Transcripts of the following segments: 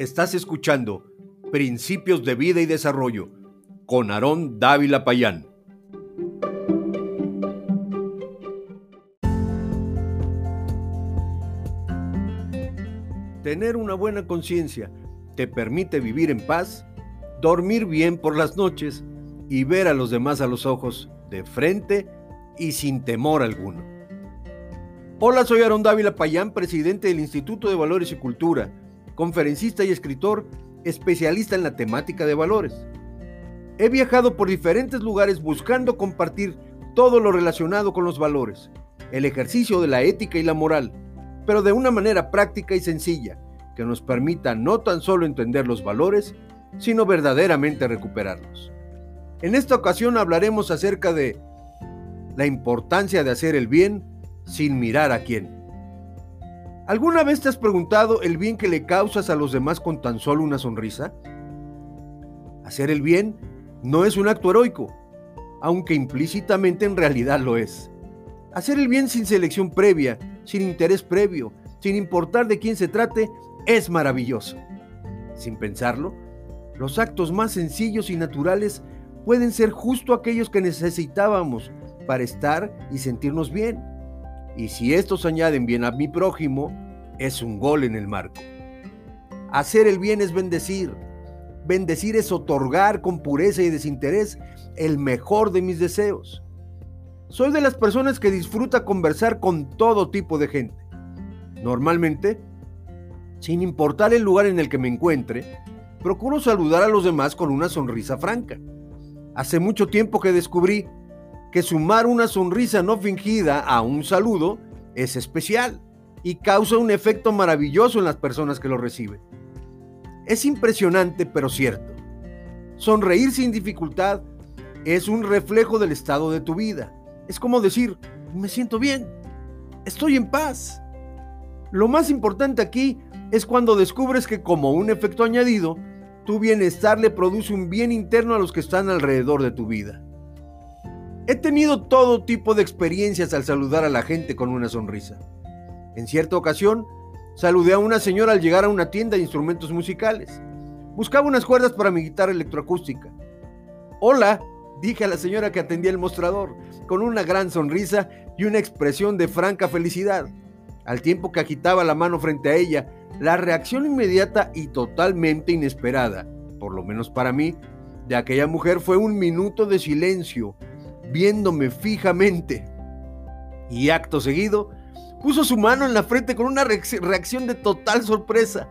Estás escuchando Principios de Vida y Desarrollo con Aarón Dávila Payán. Tener una buena conciencia te permite vivir en paz, dormir bien por las noches y ver a los demás a los ojos de frente y sin temor alguno. Hola, soy Aarón Dávila Payán, presidente del Instituto de Valores y Cultura conferencista y escritor especialista en la temática de valores. He viajado por diferentes lugares buscando compartir todo lo relacionado con los valores, el ejercicio de la ética y la moral, pero de una manera práctica y sencilla que nos permita no tan solo entender los valores, sino verdaderamente recuperarlos. En esta ocasión hablaremos acerca de la importancia de hacer el bien sin mirar a quién. ¿Alguna vez te has preguntado el bien que le causas a los demás con tan solo una sonrisa? Hacer el bien no es un acto heroico, aunque implícitamente en realidad lo es. Hacer el bien sin selección previa, sin interés previo, sin importar de quién se trate, es maravilloso. Sin pensarlo, los actos más sencillos y naturales pueden ser justo aquellos que necesitábamos para estar y sentirnos bien y si estos añaden bien a mi prójimo, es un gol en el marco. Hacer el bien es bendecir. Bendecir es otorgar con pureza y desinterés el mejor de mis deseos. Soy de las personas que disfruta conversar con todo tipo de gente. Normalmente, sin importar el lugar en el que me encuentre, procuro saludar a los demás con una sonrisa franca. Hace mucho tiempo que descubrí que sumar una sonrisa no fingida a un saludo es especial y causa un efecto maravilloso en las personas que lo reciben. Es impresionante pero cierto. Sonreír sin dificultad es un reflejo del estado de tu vida. Es como decir, me siento bien, estoy en paz. Lo más importante aquí es cuando descubres que como un efecto añadido, tu bienestar le produce un bien interno a los que están alrededor de tu vida. He tenido todo tipo de experiencias al saludar a la gente con una sonrisa. En cierta ocasión, saludé a una señora al llegar a una tienda de instrumentos musicales. Buscaba unas cuerdas para mi guitarra electroacústica. Hola, dije a la señora que atendía el mostrador, con una gran sonrisa y una expresión de franca felicidad. Al tiempo que agitaba la mano frente a ella, la reacción inmediata y totalmente inesperada, por lo menos para mí, de aquella mujer fue un minuto de silencio viéndome fijamente. Y acto seguido, puso su mano en la frente con una reacción de total sorpresa.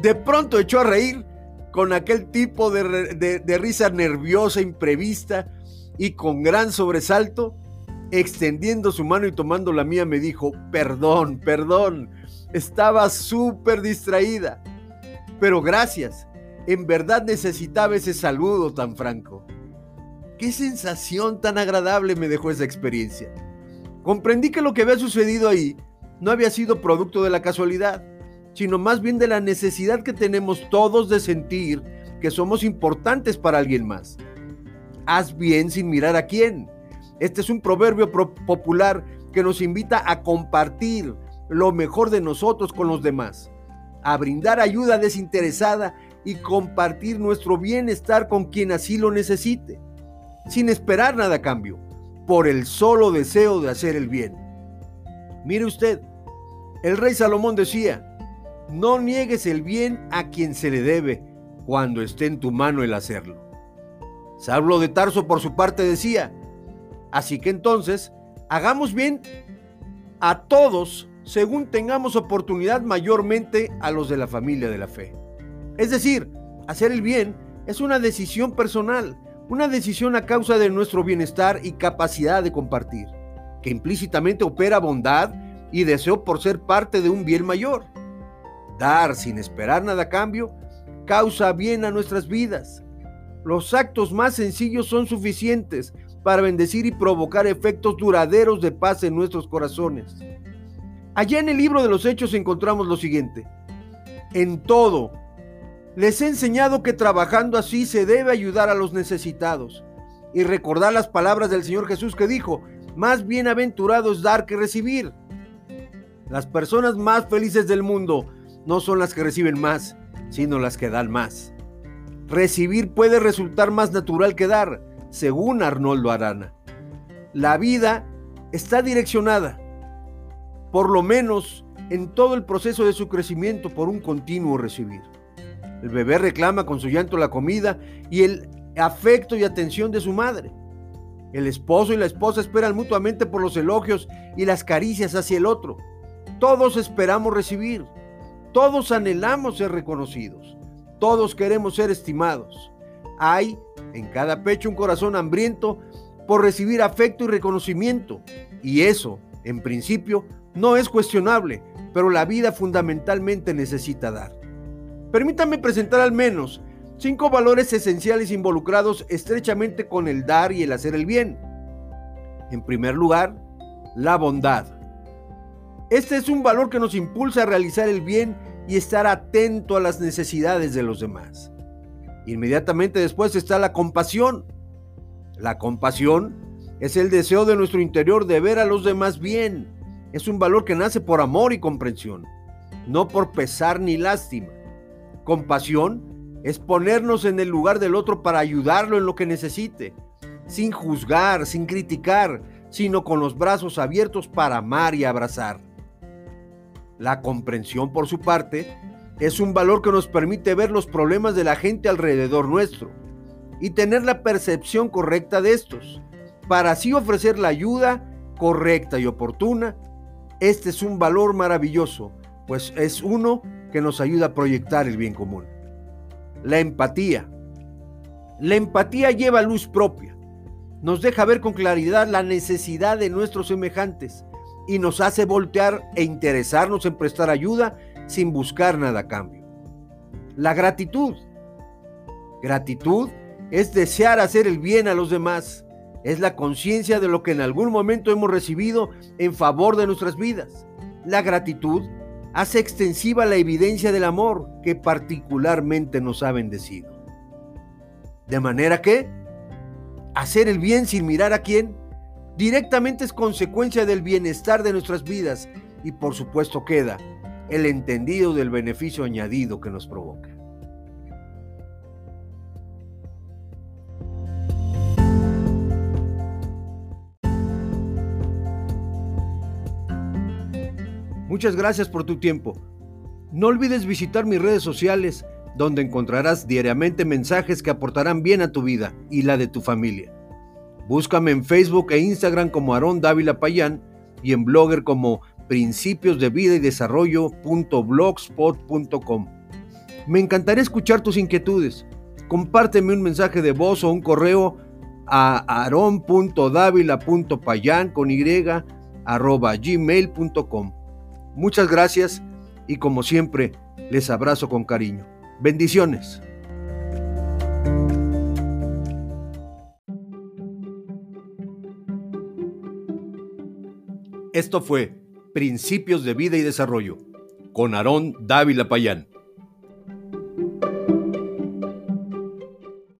De pronto echó a reír con aquel tipo de, risa nerviosa, imprevista y con gran sobresalto, extendiendo su mano y tomando la mía me dijo, perdón, perdón, estaba súper distraída, pero gracias, en verdad necesitaba ese saludo tan franco. Qué sensación tan agradable me dejó esa experiencia. Comprendí que lo que había sucedido ahí no había sido producto de la casualidad, sino más bien de la necesidad que tenemos todos de sentir que somos importantes para alguien más. Haz bien sin mirar a quién. Este es un proverbio popular que nos invita a compartir lo mejor de nosotros con los demás, a brindar ayuda desinteresada y compartir nuestro bienestar con quien así lo necesite sin esperar nada a cambio, por el solo deseo de hacer el bien. Mire usted, el rey Salomón decía, no niegues el bien a quien se le debe cuando esté en tu mano el hacerlo. Saulo de Tarso por su parte decía, así que entonces hagamos bien a todos según tengamos oportunidad mayormente a los de la familia de la fe. Es decir, hacer el bien es una decisión personal, una decisión a causa de nuestro bienestar y capacidad de compartir, que implícitamente opera bondad y deseo por ser parte de un bien mayor. Dar sin esperar nada a cambio causa bien a nuestras vidas. Los actos más sencillos son suficientes para bendecir y provocar efectos duraderos de paz en nuestros corazones. Allá en el libro de los Hechos encontramos lo siguiente. En todo, les he enseñado que trabajando así se debe ayudar a los necesitados y recordar las palabras del Señor Jesús que dijo, más bienaventurado es dar que recibir. Las personas más felices del mundo no son las que reciben más, sino las que dan más. Recibir puede resultar más natural que dar, según Arnoldo Arana. La vida está direccionada, por lo menos en todo el proceso de su crecimiento, por un continuo recibir. El bebé reclama con su llanto la comida y el afecto y atención de su madre. El esposo y la esposa esperan mutuamente por los elogios y las caricias hacia el otro. Todos esperamos recibir. Todos anhelamos ser reconocidos. Todos queremos ser estimados. Hay en cada pecho un corazón hambriento por recibir afecto y reconocimiento. Y eso, en principio, no es cuestionable, pero la vida fundamentalmente necesita dar. Permítame presentar al menos cinco valores esenciales involucrados estrechamente con el dar y el hacer el bien. En primer lugar, la bondad. Este es un valor que nos impulsa a realizar el bien y estar atento a las necesidades de los demás. Inmediatamente después está la compasión. La compasión es el deseo de nuestro interior de ver a los demás bien. Es un valor que nace por amor y comprensión, no por pesar ni lástima. Compasión es ponernos en el lugar del otro para ayudarlo en lo que necesite, sin juzgar, sin criticar, sino con los brazos abiertos para amar y abrazar. La comprensión, por su parte, es un valor que nos permite ver los problemas de la gente alrededor nuestro y tener la percepción correcta de estos, para así ofrecer la ayuda correcta y oportuna. Este es un valor maravilloso, pues es uno que nos ayuda a proyectar el bien común. La empatía. La empatía lleva luz propia, nos deja ver con claridad la necesidad de nuestros semejantes y nos hace voltear e interesarnos en prestar ayuda sin buscar nada a cambio. La gratitud. Gratitud es desear hacer el bien a los demás. Es la conciencia de lo que en algún momento hemos recibido en favor de nuestras vidas. La gratitud hace extensiva la evidencia del amor que particularmente nos ha bendecido. De manera que hacer el bien sin mirar a quién directamente es consecuencia del bienestar de nuestras vidas y por supuesto queda el entendido del beneficio añadido que nos provoca. Muchas gracias por tu tiempo. No olvides visitar mis redes sociales donde encontrarás diariamente mensajes que aportarán bien a tu vida y la de tu familia. Búscame en Facebook e Instagram como Aarón Dávila Payán y en Blogger como principios de vida y desarrollo.blogspot.com. Me encantaría escuchar tus inquietudes. Compárteme un mensaje de voz o un correo a aron.davila.payan con y arroba gmail.com. Muchas gracias y como siempre les abrazo con cariño. Bendiciones. Esto fue Principios de Vida y Desarrollo con Aarón Dávila Payán.